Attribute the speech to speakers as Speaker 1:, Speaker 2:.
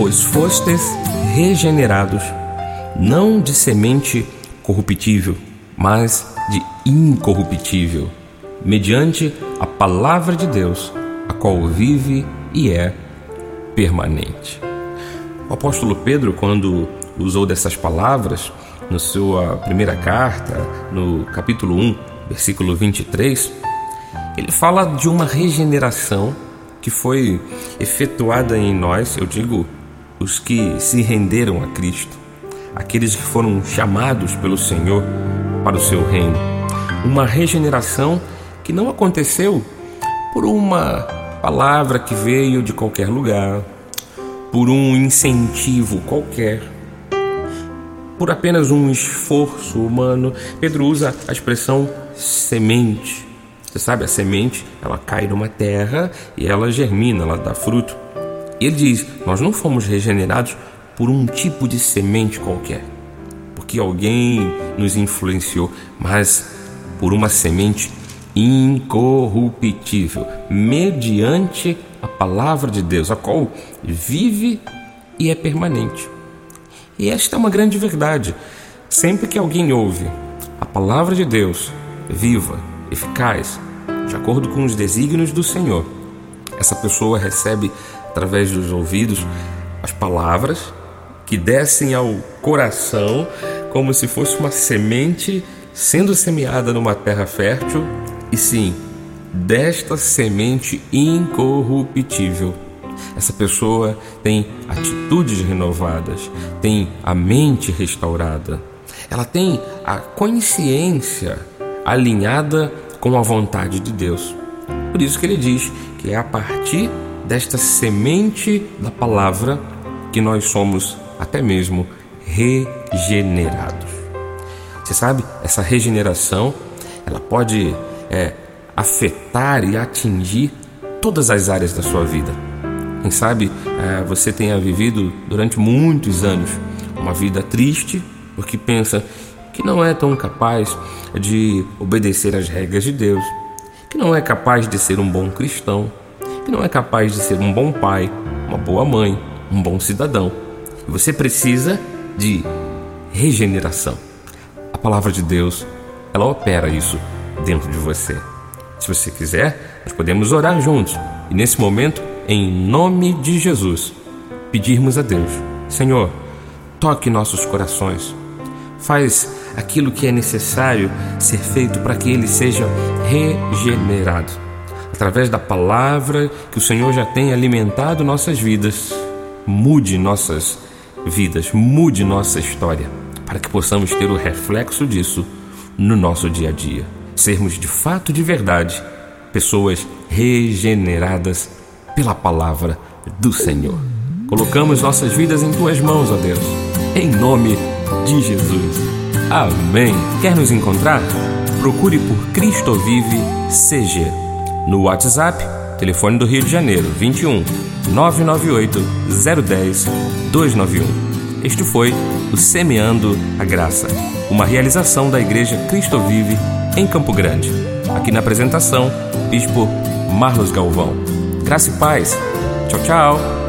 Speaker 1: Pois fostes regenerados, não de semente corruptível, mas de incorruptível, mediante a palavra de Deus, a qual vive e é permanente. O apóstolo Pedro, quando usou dessas palavras, na sua primeira carta, no capítulo 1, versículo 23, ele fala de uma regeneração que foi efetuada em nós, eu digo, os que se renderam a Cristo, aqueles que foram chamados pelo Senhor para o seu reino. Uma regeneração que não aconteceu por uma palavra que veio de qualquer lugar, por um incentivo qualquer, por apenas um esforço humano. Pedro usa a expressão semente. Você sabe, a semente, ela cai numa terra e ela germina, ela dá fruto. E ele diz: Nós não fomos regenerados por um tipo de semente qualquer, porque alguém nos influenciou, mas por uma semente incorruptível, mediante a palavra de Deus, a qual vive e é permanente. E esta é uma grande verdade. Sempre que alguém ouve a palavra de Deus, viva, eficaz, de acordo com os desígnios do Senhor, essa pessoa recebe através dos ouvidos as palavras que descem ao coração como se fosse uma semente sendo semeada numa terra fértil e sim, desta semente incorruptível. Essa pessoa tem atitudes renovadas, tem a mente restaurada, ela tem a consciência alinhada com a vontade de Deus. Por isso que ele diz que é a partir desta semente da palavra que nós somos até mesmo regenerados. Você sabe, essa regeneração, ela pode é, afetar e atingir todas as áreas da sua vida. Quem sabe é, você tenha vivido durante muitos anos uma vida triste porque pensa que não é tão capaz de obedecer às regras de Deus, que não é capaz de ser um bom cristão, que não é capaz de ser um bom pai, uma boa mãe, um bom cidadão. Você precisa de regeneração. A palavra de Deus, ela opera isso dentro de você. Se você quiser, nós podemos orar juntos e nesse momento, em nome de Jesus, pedirmos a Deus: Senhor, toque nossos corações, faz aquilo que é necessário ser feito para que ele seja regenerado. Através da palavra que o Senhor já tem alimentado nossas vidas, mude nossas vidas, mude nossa história, para que possamos ter o reflexo disso no nosso dia a dia sermos de fato de verdade pessoas regeneradas pela palavra do Senhor. Colocamos nossas vidas em tuas mãos, ó Deus, em nome de Jesus. Amém. Quer nos encontrar? Procure por Cristo Vive CG no WhatsApp, telefone do Rio de Janeiro, 21 998 010 291. Este foi o Semeando a Graça, uma realização da Igreja Cristo Vive em Campo Grande. Aqui na apresentação, Bispo Marlos Galvão. Graça e paz. Tchau, tchau.